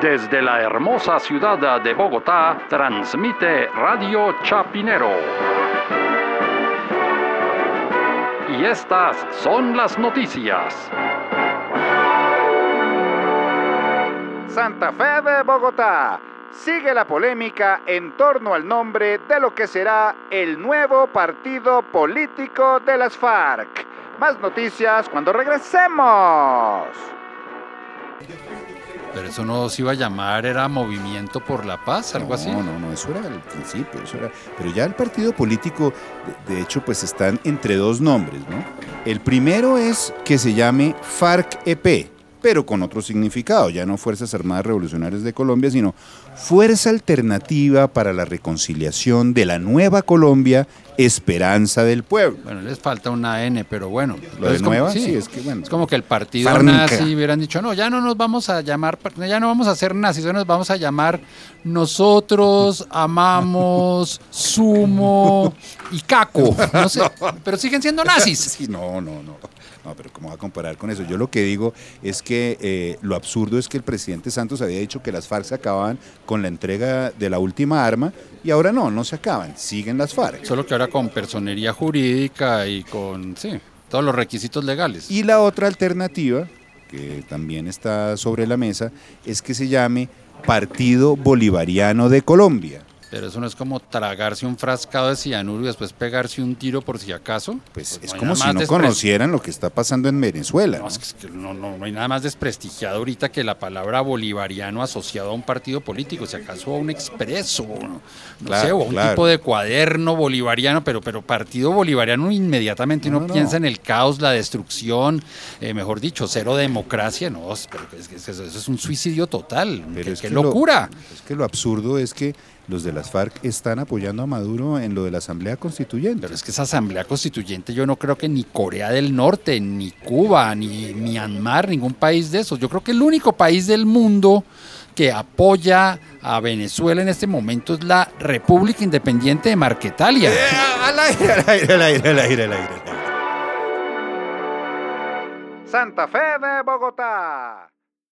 Desde la hermosa ciudad de Bogotá, transmite Radio Chapinero. Y estas son las noticias. Santa Fe de Bogotá. Sigue la polémica en torno al nombre de lo que será el nuevo partido político de las FARC. Más noticias cuando regresemos. Pero eso no se iba a llamar, era Movimiento por la Paz, algo no, así. No, no, eso era al principio, eso era. Pero ya el partido político, de, de hecho, pues están entre dos nombres, ¿no? El primero es que se llame FARC-EP, pero con otro significado, ya no Fuerzas Armadas Revolucionarias de Colombia, sino Fuerza Alternativa para la Reconciliación de la Nueva Colombia, Esperanza del Pueblo. Bueno, les falta una N, pero bueno. ¿Lo de es como- nueva? sí, Sí, es que bueno. Es como que el partido Farnca. nazi hubieran dicho, no, ya no nos vamos a llamar, ya no vamos a ser nazis, ya nos vamos a llamar nosotros amamos sumo y caco. No sé, pero siguen siendo nazis. Sí, no, no, no. No, pero ¿cómo va a comparar con eso? Yo lo que digo es que eh, lo absurdo es que el presidente Santos había dicho que las FARC se acababan con la entrega de la última arma y ahora no, no se acaban, siguen las FARC. Solo que ahora con personería jurídica y con, sí, todos los requisitos legales. Y la otra alternativa, que también está sobre la mesa, es que se llame Partido Bolivariano de Colombia. Pero eso no es como tragarse un frascado de cianuro y después pegarse un tiro por si acaso. Pues, es no hay como si no despre- conocieran lo que está pasando en Venezuela. No, ¿no? es que- es no, no- hay nada más desprestigiado ahorita que la palabra bolivariano asociado a un partido político, si acaso a un expreso, no, Claro, sé, o a un claro. tipo de cuaderno bolivariano, pero, pero partido bolivariano inmediatamente No, uno no, piensa en el caos, la destrucción, eh, mejor dicho, cero democracia, no, es- pero es que eso, es un suicidio total, Pero qué, es qué que lo- locura. es que lo absurdo es que los de las FARC están apoyando a Maduro en lo de la Asamblea Constituyente. Pero es que esa asamblea constituyente yo no creo que ni Corea del Norte, ni Cuba, ni Myanmar, ningún país de esos. Yo creo que el único país del mundo que apoya a Venezuela en este momento es la República Independiente de Marquetalia. Eh, al aire, al aire, al aire, al aire, al aire. Santa Fe de Bogotá.